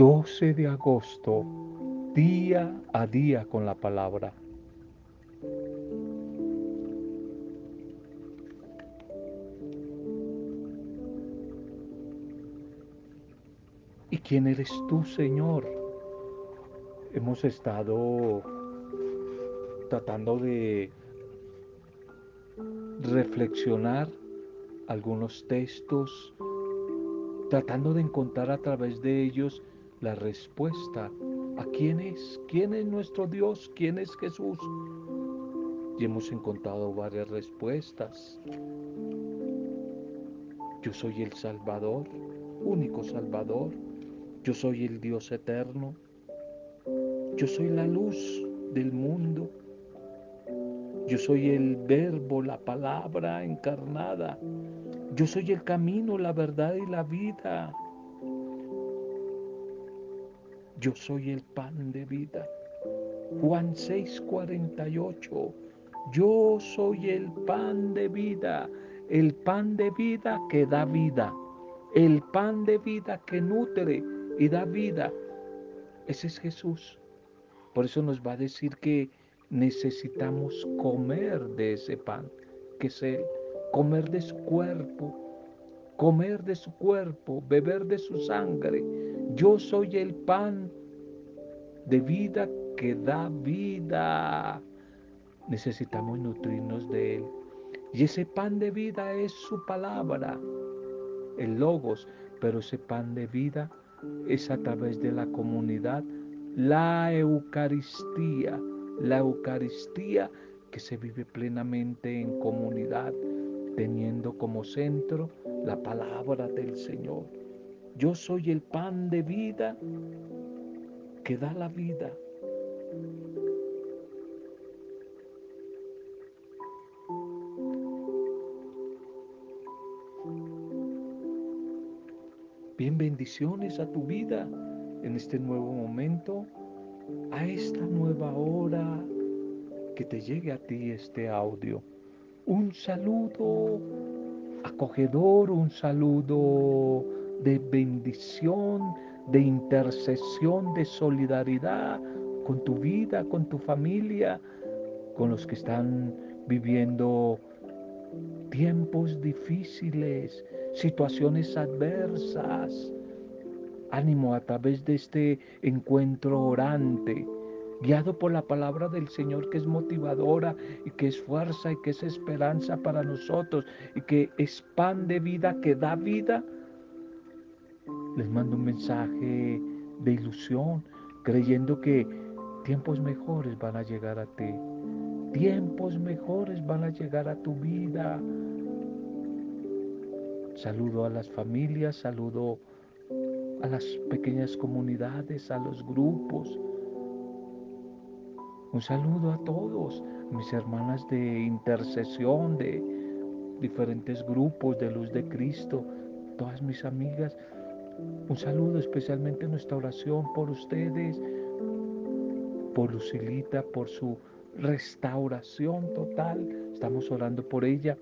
12 de agosto, día a día con la palabra. ¿Y quién eres tú, Señor? Hemos estado tratando de reflexionar algunos textos, tratando de encontrar a través de ellos la respuesta a quién es, quién es nuestro Dios, quién es Jesús. Y hemos encontrado varias respuestas. Yo soy el Salvador, único Salvador. Yo soy el Dios eterno. Yo soy la luz del mundo. Yo soy el verbo, la palabra encarnada. Yo soy el camino, la verdad y la vida. Yo soy el pan de vida. Juan 6:48. Yo soy el pan de vida, el pan de vida que da vida, el pan de vida que nutre y da vida. Ese es Jesús. Por eso nos va a decir que necesitamos comer de ese pan, que es Él, comer de su cuerpo, comer de su cuerpo, beber de su sangre. Yo soy el pan de vida que da vida. Necesitamos nutrirnos de Él. Y ese pan de vida es su palabra, el logos, pero ese pan de vida es a través de la comunidad, la Eucaristía la Eucaristía que se vive plenamente en comunidad, teniendo como centro la palabra del Señor. Yo soy el pan de vida que da la vida. Bien, bendiciones a tu vida en este nuevo momento a esta nueva hora que te llegue a ti este audio. Un saludo acogedor, un saludo de bendición, de intercesión, de solidaridad con tu vida, con tu familia, con los que están viviendo tiempos difíciles, situaciones adversas Ánimo a través de este encuentro orante, guiado por la palabra del Señor que es motivadora y que es fuerza y que es esperanza para nosotros y que es pan de vida que da vida. Les mando un mensaje de ilusión, creyendo que tiempos mejores van a llegar a ti. Tiempos mejores van a llegar a tu vida. Saludo a las familias, saludo a las pequeñas comunidades, a los grupos. Un saludo a todos, mis hermanas de intercesión, de diferentes grupos de luz de Cristo, todas mis amigas. Un saludo especialmente en nuestra oración por ustedes, por Lucilita, por su restauración total. Estamos orando por ella.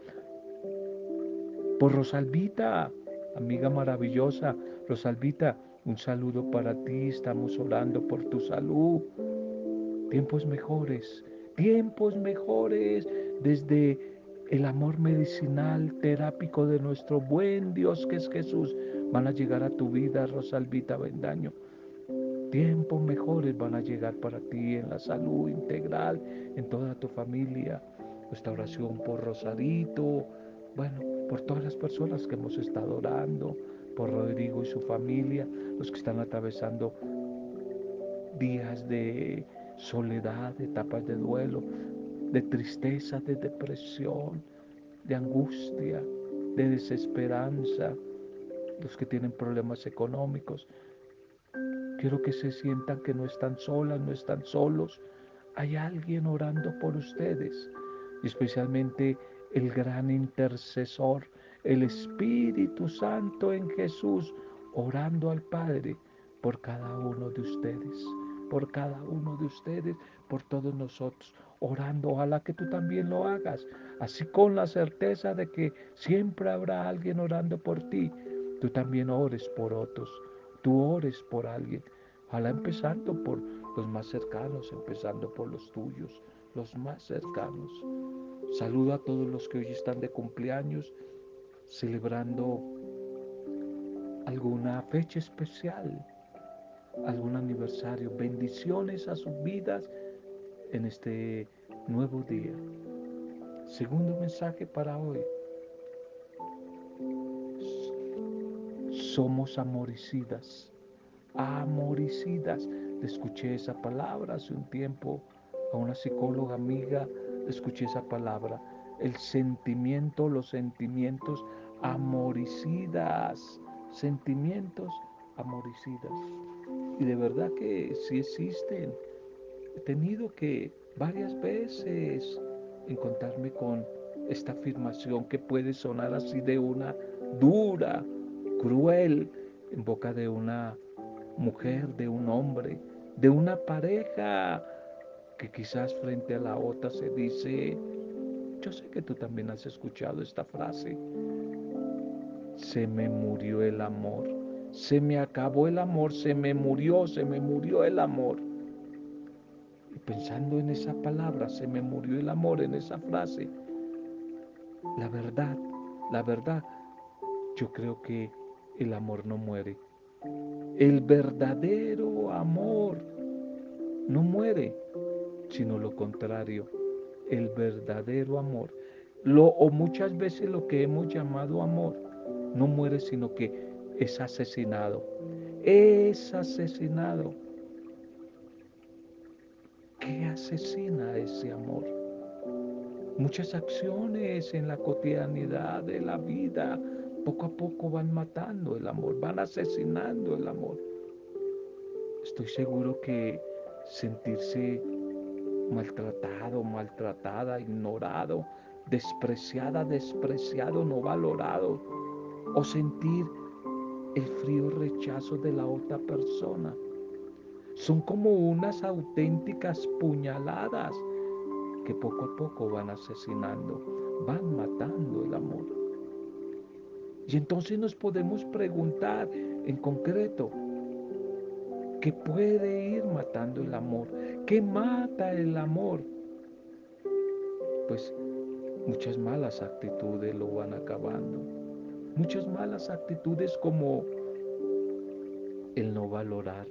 Por Rosalvita, amiga maravillosa, Rosalvita, un saludo para ti, estamos orando por tu salud. Tiempos mejores, tiempos mejores desde el amor medicinal, terápico de nuestro buen Dios que es Jesús, van a llegar a tu vida, Rosalvita Bendaño. Tiempos mejores van a llegar para ti en la salud integral, en toda tu familia. Nuestra oración por Rosarito, bueno, por todas las personas que hemos estado orando, por Rodrigo y su familia, los que están atravesando días de soledad, etapas de duelo, de tristeza, de depresión, de angustia, de desesperanza, los que tienen problemas económicos. Quiero que se sientan que no están solas, no están solos. Hay alguien orando por ustedes, especialmente el gran intercesor, el Espíritu Santo en Jesús, orando al Padre por cada uno de ustedes, por cada uno de ustedes, por todos nosotros, orando. Ojalá que tú también lo hagas, así con la certeza de que siempre habrá alguien orando por ti. Tú también ores por otros, tú ores por alguien. Ojalá empezando por los más cercanos, empezando por los tuyos, los más cercanos. Saludo a todos los que hoy están de cumpleaños, celebrando alguna fecha especial, algún aniversario. Bendiciones a sus vidas en este nuevo día. Segundo mensaje para hoy. Somos amoricidas, amoricidas. Escuché esa palabra hace un tiempo a una psicóloga amiga, escuché esa palabra. El sentimiento, los sentimientos amoricidas, sentimientos amoricidas. Y de verdad que sí existen. He tenido que varias veces encontrarme con esta afirmación que puede sonar así de una dura, cruel, en boca de una mujer, de un hombre, de una pareja, que quizás frente a la otra se dice, yo sé que tú también has escuchado esta frase, se me murió el amor, se me acabó el amor, se me murió, se me murió el amor pensando en esa palabra, se me murió el amor en esa frase. La verdad, la verdad, yo creo que el amor no muere. El verdadero amor no muere, sino lo contrario. El verdadero amor, lo, o muchas veces lo que hemos llamado amor, no muere, sino que es asesinado. Es asesinado ¿Qué asesina ese amor? Muchas acciones en la cotidianidad de la vida poco a poco van matando el amor, van asesinando el amor. Estoy seguro que sentirse maltratado, maltratada, ignorado, despreciada, despreciado, no valorado, o sentir el frío rechazo de la otra persona son como unas auténticas puñaladas que poco a poco van asesinando, van matando el amor. Y entonces nos podemos preguntar en concreto, ¿qué puede ir matando el amor? ¿Qué mata el amor? Pues muchas malas actitudes lo van acabando. Muchas malas actitudes como el no valorar,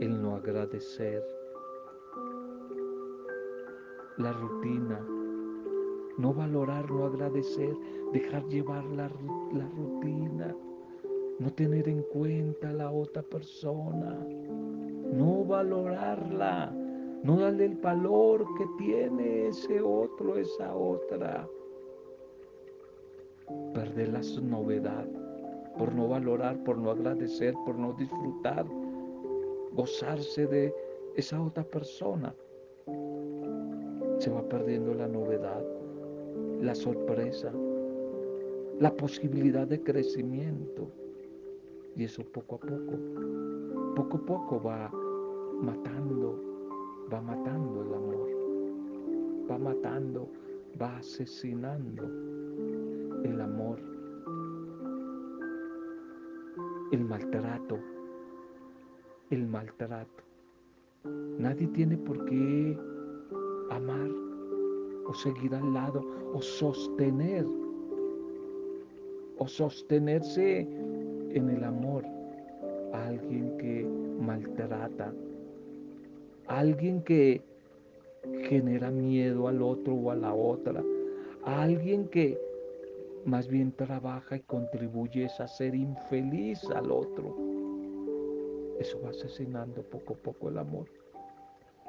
el no agradecer, la rutina, no valorar, no agradecer, dejar llevar la, la, rutina, no tener en cuenta a la otra persona, no valorarla, no darle el valor que tiene ese otro, esa otra, perder la novedad por no valorar, por no agradecer, por no disfrutar gozarse de esa otra persona. Se va perdiendo la novedad, la sorpresa, la posibilidad de crecimiento. Y eso poco a poco, poco a poco va matando, va matando el amor, va matando, va asesinando el amor, el maltrato, el maltrato. Nadie tiene por qué amar o seguir al lado o sostener o sostenerse en el amor a alguien que maltrata, a alguien que genera miedo al otro o a la otra, a alguien que más bien trabaja y contribuye a ser infeliz al otro. Eso va asesinando poco a poco el amor.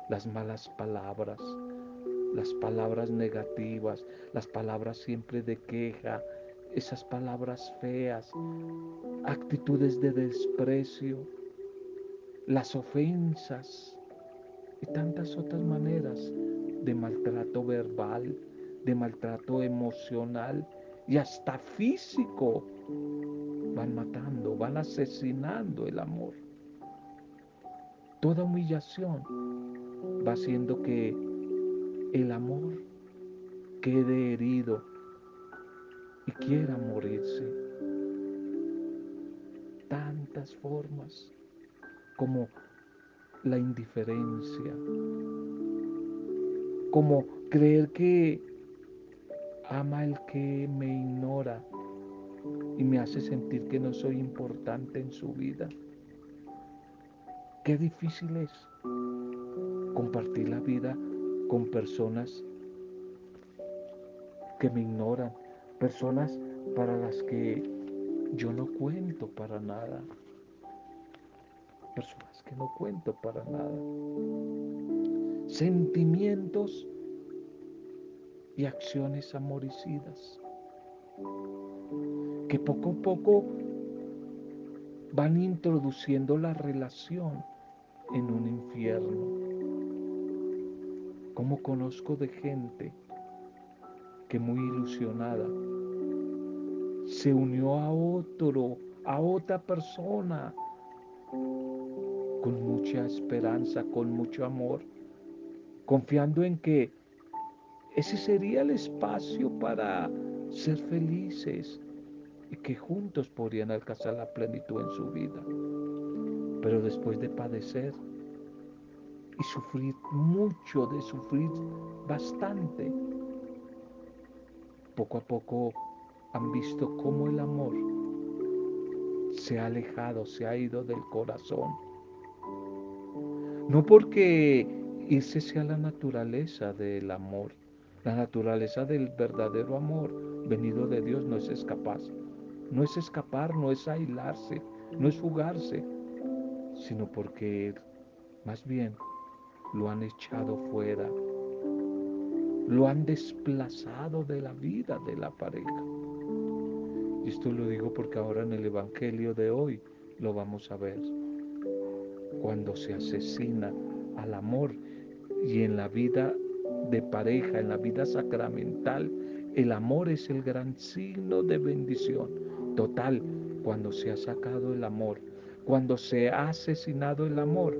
Las malas palabras, las palabras negativas, las palabras siempre de queja, esas palabras feas, actitudes de desprecio, las ofensas y tantas otras maneras de maltrato verbal, de maltrato emocional y hasta físico van matando, van asesinando el amor. Toda humillación va haciendo que el amor quede herido y quiera morirse. Tanta tantas formas, como la indiferencia, como creer que ama el que me ignora y me hace sentir que no soy importante en su vida. Qué difícil es compartir la vida con personas que me ignoran, personas para las que yo no cuento para nada, personas que no cuento para nada, sentimientos y acciones amoricidas que poco a poco van introduciendo la relación en un infierno. Como conozco de gente que muy ilusionada se unió a otro, a otra persona, con mucha esperanza, con mucho amor, confiando en que ese sería el espacio para ser felices y que juntos podrían alcanzar la plenitud en su vida. Pero después de padecer y sufrir mucho, de sufrir bastante, poco a poco han visto cómo el amor se ha alejado, se ha ido del corazón. No porque irse sea la naturaleza del amor, la naturaleza del verdadero amor venido de Dios no es escapar, no es escapar, no es aislarse, no es fugarse, sino porque más bien lo han echado fuera, lo han desplazado de la vida de la pareja. Y esto lo digo porque ahora en el Evangelio de hoy lo vamos a ver. Cuando se asesina al amor y en la vida de pareja, en la vida sacramental, el amor es el gran signo de bendición. Total, cuando se ha sacado el amor, cuando se ha asesinado el amor,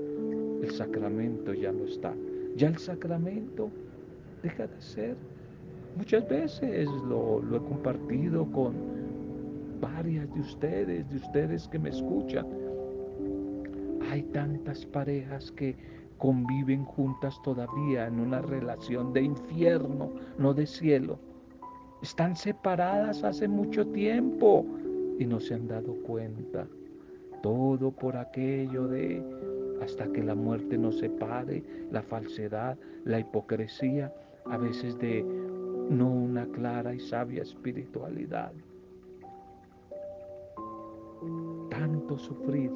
el sacramento ya no está. Ya el sacramento deja de ser. Muchas veces lo, he compartido con varias de ustedes, de ustedes que me escuchan. Hay tantas parejas que conviven juntas todavía en una relación de infierno, no de cielo. Están separadas hace mucho tiempo y no se han dado cuenta. Todo por aquello de hasta que la muerte nos separe, la falsedad, la hipocresía, a veces de no una clara y sabia espiritualidad. Tanto sufrir,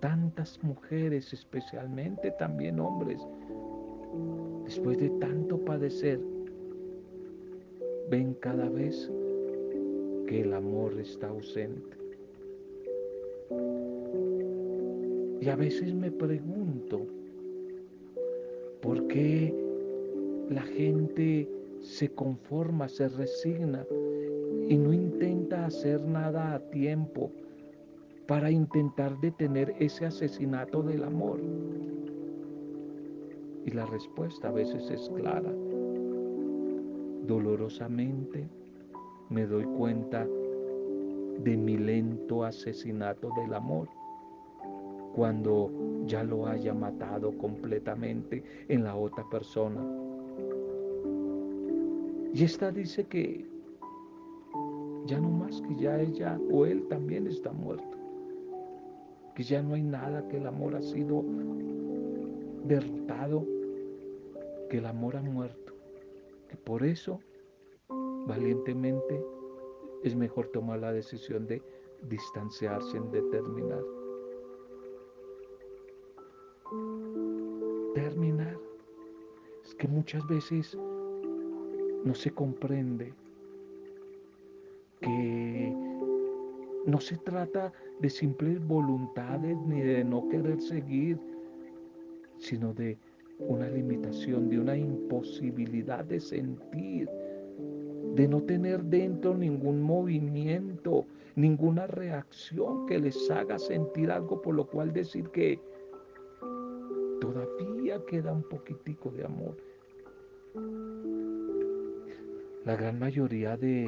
tantas mujeres, especialmente también hombres, después de tanto padecer, ven cada vez que el amor está ausente. Y a veces me pregunto, ¿por qué la gente se conforma, se resigna y no intenta hacer nada a tiempo para intentar detener ese asesinato del amor? Y la respuesta a veces es clara. Dolorosamente me doy cuenta de mi lento asesinato del amor cuando ya lo haya matado completamente en la otra persona. Y esta dice que ya no más que ya ella o él también está muerto. Que ya no hay nada, que el amor ha sido derrotado, que el amor ha muerto. Que por eso, valientemente, es mejor tomar la decisión de distanciarse en determinar. Que muchas veces no se comprende que no se trata de simples voluntades ni de no querer seguir, sino de una limitación, de una imposibilidad de sentir, de no tener dentro ningún movimiento, ninguna reacción que les haga sentir algo por lo cual decir que todavía queda un poquitico de amor. La gran mayoría de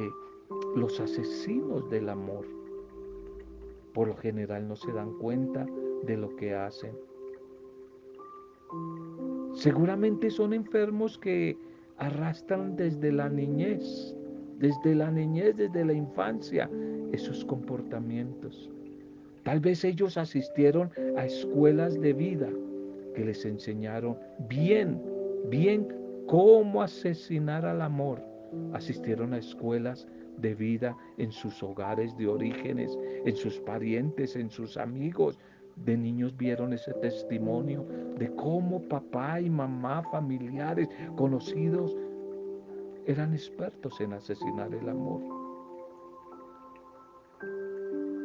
los asesinos del amor por lo general no se dan cuenta de lo que hacen. Seguramente son enfermos que arrastran desde la niñez, desde la niñez, desde la infancia, esos comportamientos. Tal vez ellos asistieron a escuelas de vida que les enseñaron bien, bien cómo asesinar al amor. Asistieron a escuelas de vida en sus hogares de orígenes, en sus parientes, en sus amigos. De niños vieron ese testimonio de cómo papá y mamá, familiares, conocidos, eran expertos en asesinar el amor.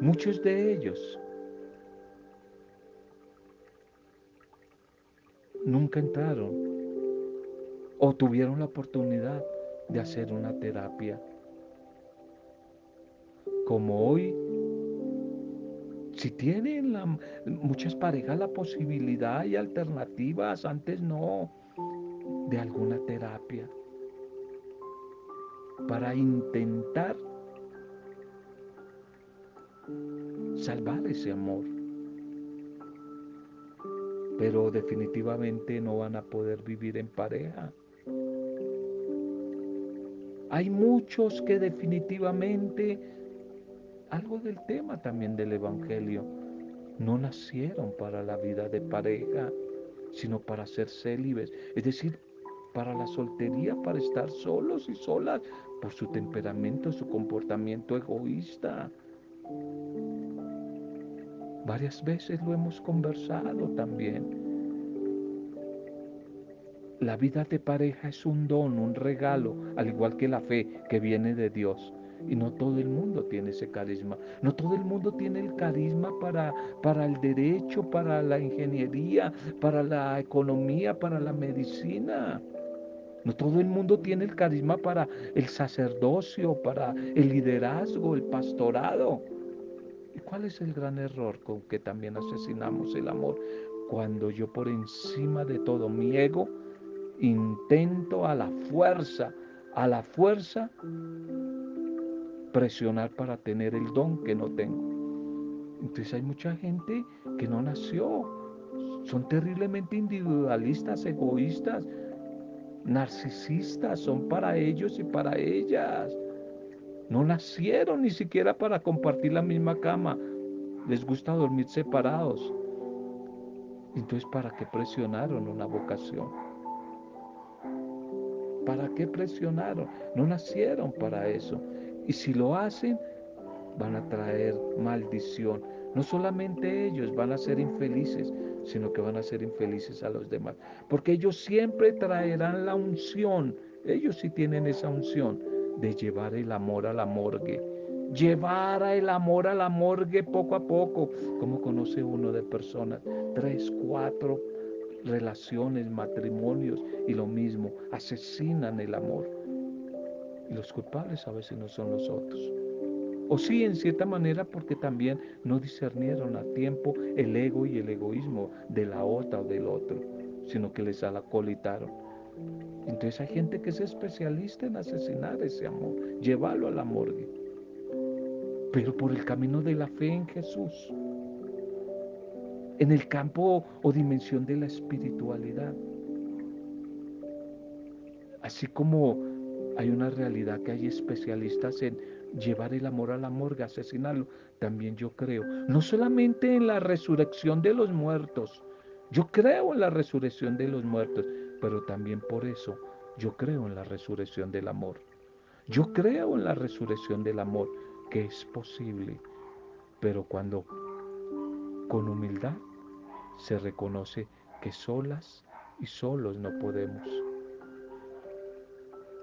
Muchos de ellos nunca entraron o tuvieron la oportunidad de hacer una terapia. Como hoy, si tienen muchas parejas la posibilidad y alternativas, antes no, de alguna terapia para intentar salvar ese amor. Pero definitivamente no van a poder vivir en pareja. Hay muchos que definitivamente, algo del tema también del Evangelio, no nacieron para la vida de pareja, sino para ser célibes, es decir, para la soltería, para estar solos y solas, por su temperamento, su comportamiento egoísta. Varias veces lo hemos conversado también. La vida de pareja es un don, un regalo, al igual que la fe que viene de Dios. Y no todo el mundo tiene ese carisma. No todo el mundo tiene el carisma para, para el derecho, para la ingeniería, para la economía, para la medicina. No todo el mundo tiene el carisma para el sacerdocio, para el liderazgo, el pastorado. ¿Y cuál es el gran error con que también asesinamos el amor? Cuando yo por encima de todo mi ego intento a la fuerza, a la fuerza presionar para tener el don que no tengo. Entonces hay mucha gente que no nació, son terriblemente individualistas, egoístas, narcisistas, son para ellos y para ellas. No nacieron ni siquiera para compartir la misma cama. Les gusta dormir separados. Entonces, ¿para qué presionaron una vocación? ¿Para qué presionaron? No nacieron para eso. Y si lo hacen, van a traer maldición. No solamente ellos van a ser infelices, sino que van a ser infelices a los demás. Porque ellos siempre traerán la unción, ellos sí tienen esa unción de llevar el amor a la morgue. Llevar el amor a la morgue poco a poco. Como conoce uno de personas? Tres, cuatro relaciones, matrimonios y lo mismo. Asesinan el amor. Y los culpables a veces no son los otros. O sí, en cierta manera, porque también no discernieron a tiempo el ego y el egoísmo de la otra o del otro, sino que les alacolitaron. Entonces hay gente que es especialista en asesinar ese amor, llevarlo a la morgue. Pero por el camino de la fe en Jesús, en el campo o dimensión de la espiritualidad. Así como hay una realidad que hay especialistas en llevar el amor a la morgue, asesinarlo. También yo creo, no solamente en la resurrección de los muertos, yo creo en la resurrección de los muertos, pero también por eso yo creo en la resurrección del amor. Yo creo en la resurrección del amor, que es posible, pero cuando con humildad se reconoce que solas y solos no podemos.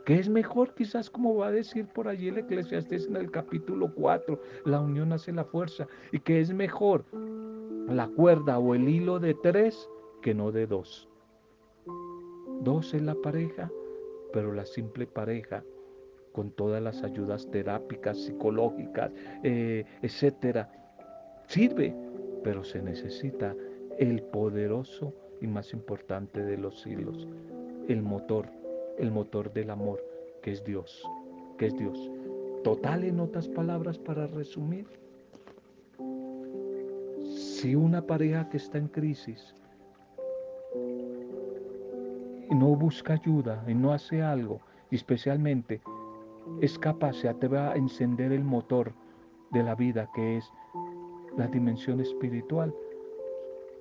Que es mejor quizás como va a decir por allí el eclesiastés en el capítulo 4, la unión hace la fuerza, y que es mejor la cuerda o el hilo de tres que no de dos. Dos es la pareja, pero la simple pareja, con todas las ayudas terápicas, psicológicas, eh, etcétera, sirve, pero se necesita el poderoso y más importante de los hilos, el motor el motor del amor, que es Dios, que es Dios. Total en otras palabras para resumir. Si una pareja que está en crisis y no busca ayuda y no hace algo, y especialmente es capaz, se atreve a encender el motor de la vida que es la dimensión espiritual,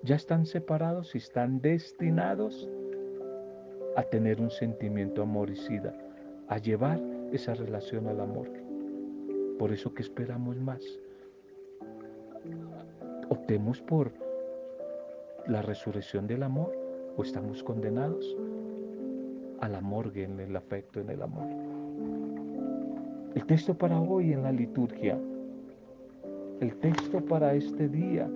ya están separados y están destinados a tener un sentimiento amoricida, a llevar esa relación al amor. Por eso que esperamos más. Optemos por la resurrección del amor o estamos condenados a la morgue en el afecto, en el amor. El texto para hoy en la liturgia, el texto para este día,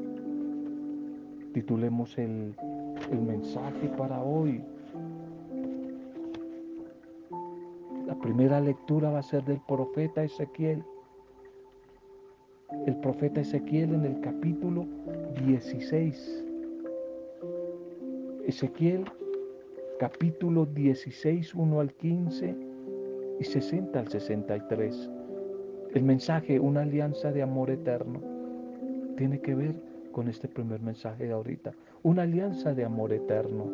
titulemos el, el mensaje para hoy. La primera lectura va a ser del profeta Ezequiel. El profeta Ezequiel en el capítulo 16. Ezequiel capítulo 16, 1 al 15 y 60 al 63. El mensaje, una alianza de amor eterno, tiene que ver con este primer mensaje de ahorita. Una alianza de amor eterno.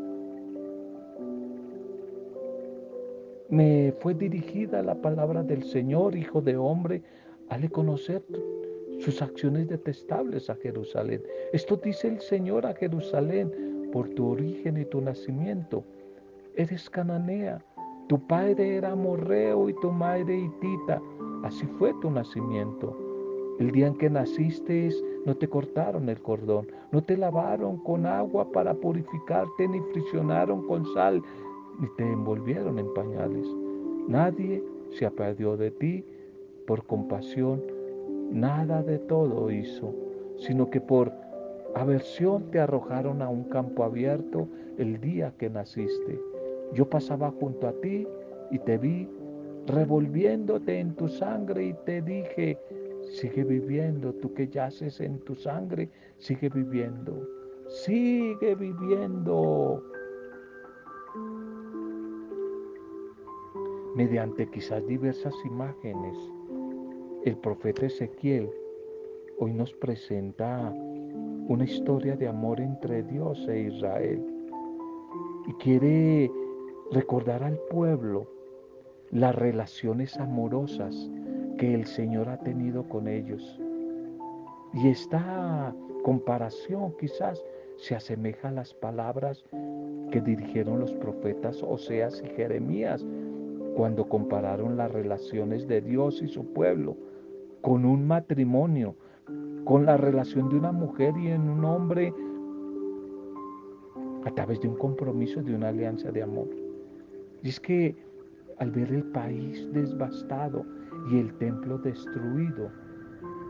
Me fue dirigida la palabra del Señor, Hijo de Hombre, al conocer sus acciones detestables a Jerusalén. Esto dice el Señor a Jerusalén por tu origen y tu nacimiento eres cananea, tu padre era morreo y tu madre hitita, así fue tu nacimiento. El día en que naciste no te cortaron el cordón, no te lavaron con agua para purificarte, ni frisionaron con sal, ni te envolvieron en pañales. Nadie se apiadió de ti por compasión, nada de todo hizo, sino que por aversión te arrojaron a un campo abierto el día que naciste. Yo pasaba junto a ti y te vi revolviéndote en tu sangre y te dije, sigue viviendo, tú que yaces en tu sangre, sigue viviendo, sigue viviendo. Mediante quizás diversas imágenes, el profeta Ezequiel hoy nos presenta una historia de amor entre Dios e Israel y quiere recordar al pueblo las relaciones amorosas que el Señor ha tenido con ellos. Y esta comparación quizás se asemeja a las palabras que dirigieron los profetas Oseas y Jeremías cuando compararon las relaciones de Dios y su pueblo con un matrimonio, con la relación de una mujer y en un hombre a través de un compromiso, de una alianza de amor. Y es que al ver el país devastado y el templo destruido,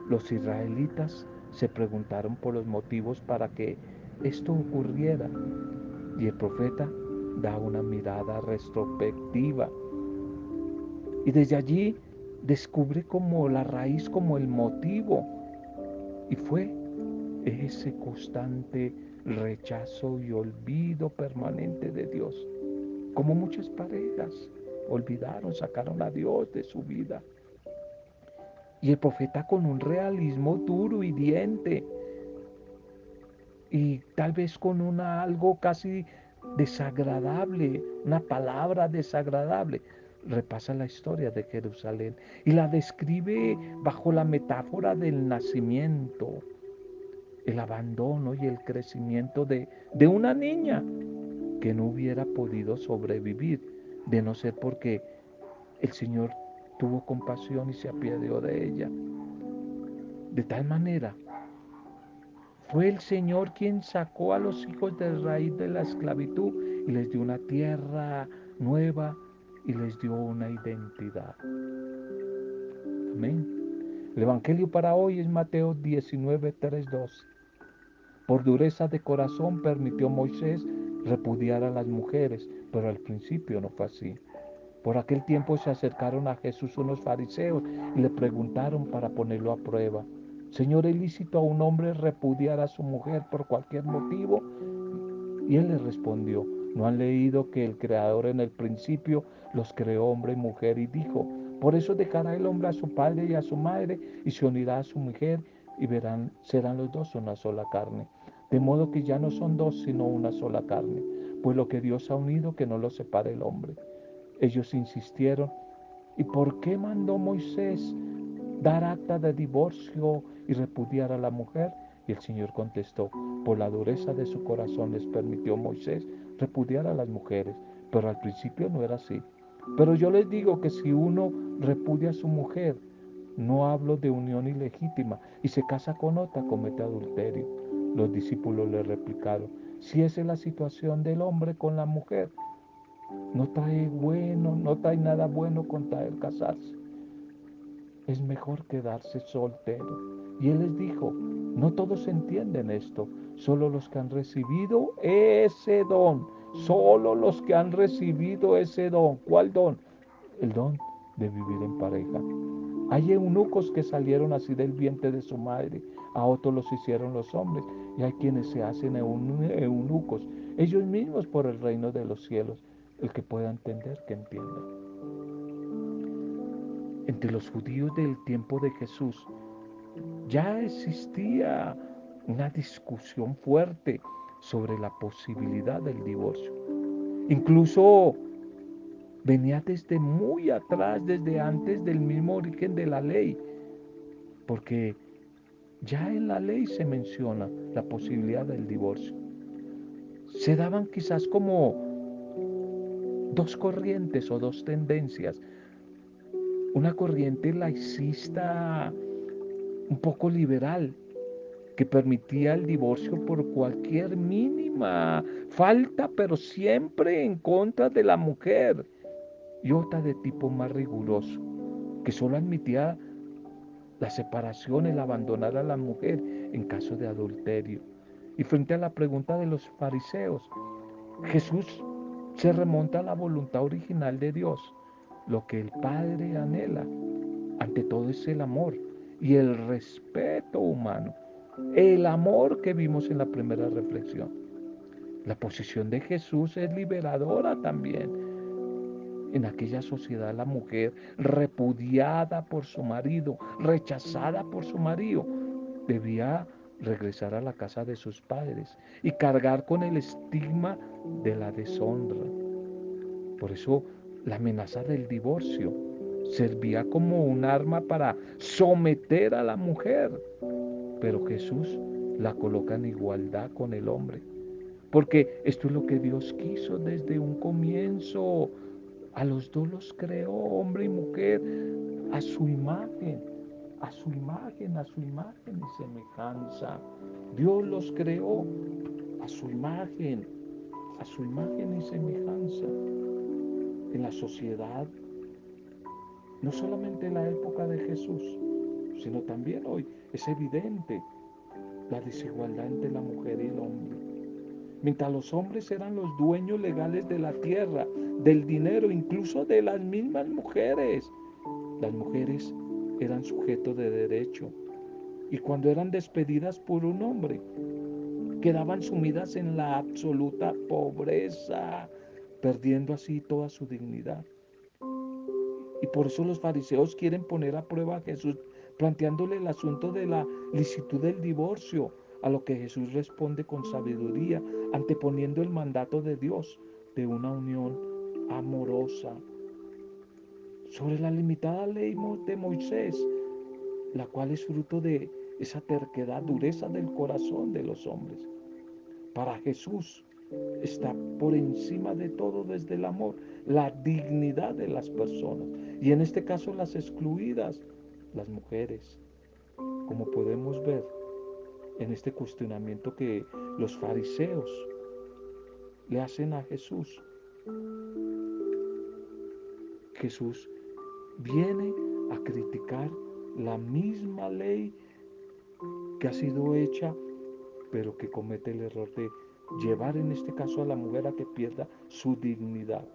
los israelitas se preguntaron por los motivos para que esto ocurriera. Y el profeta da una mirada retrospectiva. Y desde allí descubre como la raíz, como el motivo. Y fue ese constante rechazo y olvido permanente de Dios como muchas parejas olvidaron, sacaron a Dios de su vida. Y el profeta con un realismo duro y diente, y tal vez con una algo casi desagradable, una palabra desagradable, repasa la historia de Jerusalén y la describe bajo la metáfora del nacimiento, el abandono y el crecimiento de, de una niña que no hubiera podido sobrevivir de no ser porque el Señor tuvo compasión y se apiadió de ella. De tal manera, fue el Señor quien sacó a los hijos de raíz de la esclavitud y les dio una tierra nueva y les dio una identidad. Amén. El Evangelio para hoy es Mateo 19, 3, 2. Por dureza de corazón permitió Moisés repudiar a las mujeres, pero al principio no fue así. Por aquel tiempo se acercaron a Jesús unos fariseos y le preguntaron para ponerlo a prueba, Señor, ¿es a un hombre repudiar a su mujer por cualquier motivo? Y él les respondió, ¿no han leído que el Creador en el principio los creó hombre y mujer y dijo, por eso dejará el hombre a su padre y a su madre y se unirá a su mujer y verán, serán los dos una sola carne. De modo que ya no son dos, sino una sola carne. Pues lo que Dios ha unido, que no lo separe el hombre. Ellos insistieron. ¿Y por qué mandó Moisés dar acta de divorcio y repudiar a la mujer? Y el Señor contestó, por la dureza de su corazón les permitió Moisés repudiar a las mujeres, pero al principio no era así. Pero yo les digo que si uno repudia a su mujer, no hablo de unión ilegítima, y se casa con otra, comete adulterio. Los discípulos le replicaron, si esa es la situación del hombre con la mujer, no trae bueno, no trae nada bueno con traer casarse. Es mejor quedarse soltero. Y él les dijo, no todos entienden esto, solo los que han recibido ese don, solo los que han recibido ese don. ¿Cuál don? El don de vivir en pareja. Hay eunucos que salieron así del vientre de su madre, a otros los hicieron los hombres, y hay quienes se hacen eunucos, ellos mismos por el reino de los cielos. El que pueda entender, que entienda. Entre los judíos del tiempo de Jesús ya existía una discusión fuerte sobre la posibilidad del divorcio. Incluso venía desde muy atrás, desde antes del mismo origen de la ley, porque ya en la ley se menciona la posibilidad del divorcio. Se daban quizás como dos corrientes o dos tendencias. Una corriente laicista un poco liberal, que permitía el divorcio por cualquier mínima falta, pero siempre en contra de la mujer y otra de tipo más riguroso, que solo admitía la separación, el abandonar a la mujer en caso de adulterio. Y frente a la pregunta de los fariseos, Jesús se remonta a la voluntad original de Dios. Lo que el Padre anhela, ante todo, es el amor y el respeto humano. El amor que vimos en la primera reflexión. La posición de Jesús es liberadora también en aquella sociedad la mujer repudiada por su marido, rechazada por su marido, debía regresar a la casa de sus padres y cargar con el estigma de la deshonra. Por eso la amenaza del divorcio servía como un arma para someter a la mujer, pero Jesús la coloca en igualdad con el hombre. Porque esto es lo que Dios quiso desde un comienzo. A los dos los creó, hombre y mujer, a su imagen, a su imagen, a su imagen y semejanza. Dios los creó a su imagen, a su imagen y semejanza. En la sociedad, no solamente en la época de Jesús, sino también hoy, es evidente la desigualdad entre la mujer y el hombre. Mientras los hombres eran los dueños legales de la tierra, del dinero, incluso de las mismas mujeres, las mujeres eran sujetos de derecho. Y cuando eran despedidas por un hombre, quedaban sumidas en la absoluta pobreza, perdiendo así toda su dignidad. Y por eso los fariseos quieren poner a prueba a Jesús, planteándole el asunto de la licitud del divorcio, a lo que Jesús responde con sabiduría, anteponiendo el mandato de Dios de una unión amorosa sobre la limitada ley de Moisés, la cual es fruto de esa terquedad, dureza del corazón de los hombres. Para Jesús está por encima de todo desde el amor, la dignidad de las personas. Y en este caso las excluidas, las mujeres. Como podemos ver, en este cuestionamiento que los fariseos le hacen a Jesús. Jesús viene a criticar la misma ley que ha sido hecha, pero que comete el error de llevar en este caso a la mujer a que pierda su dignidad.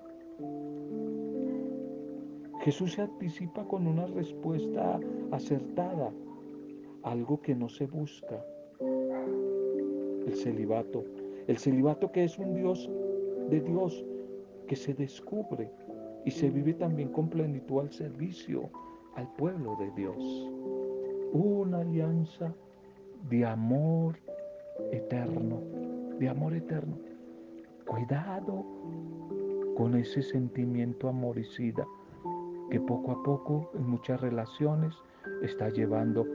Jesús se anticipa con una respuesta acertada, algo que no se busca, el celibato. El celibato que es un Dios de Dios que se descubre y se vive también con plenitud al servicio al pueblo de Dios. Una alianza de amor eterno, de amor eterno. Cuidado con ese sentimiento amoricida que poco a poco en muchas relaciones está llevando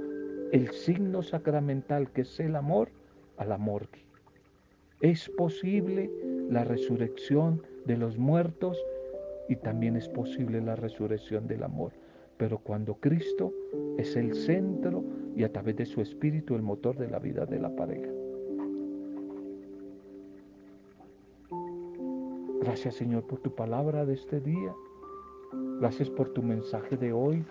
el signo sacramental que es el amor a la morgue. Es posible la resurrección de los muertos y también es posible la resurrección del amor. Pero cuando Cristo es el centro y a través de su espíritu el motor de la vida de la pareja. Gracias Señor por tu palabra de este día. Gracias por tu mensaje de hoy.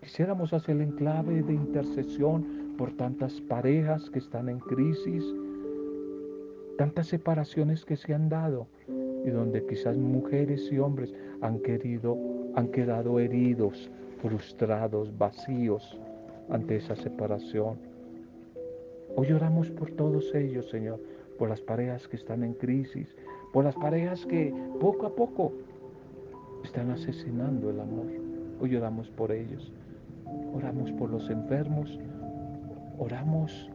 Quisiéramos hacer el enclave de intercesión por tantas parejas que están en crisis, tantas separaciones que se han dado y donde quizás mujeres y hombres han querido, han quedado heridos, frustrados, vacíos ante esa separación. Hoy oramos por todos ellos, Señor, por las parejas que están en crisis, por las parejas que poco a poco están asesinando el amor. Hoy oramos por ellos. Oramos por los enfermos. Oramos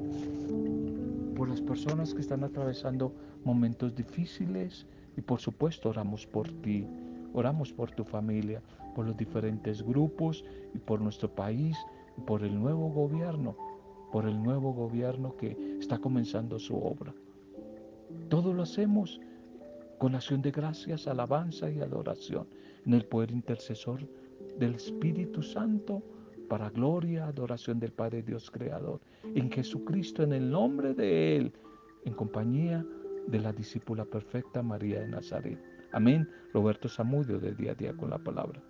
por las personas que están atravesando momentos difíciles y por supuesto oramos por ti. Oramos por tu familia, por los diferentes grupos y por nuestro país y por el nuevo gobierno, por el nuevo gobierno que está comenzando su obra. Todo lo hacemos con acción de gracias, alabanza y adoración en el poder intercesor del Espíritu Santo para gloria, adoración del Padre Dios Creador, en Jesucristo, en el nombre de Él, en compañía de la discípula perfecta María de Nazaret. Amén. Roberto Zamudio de día a día con la palabra.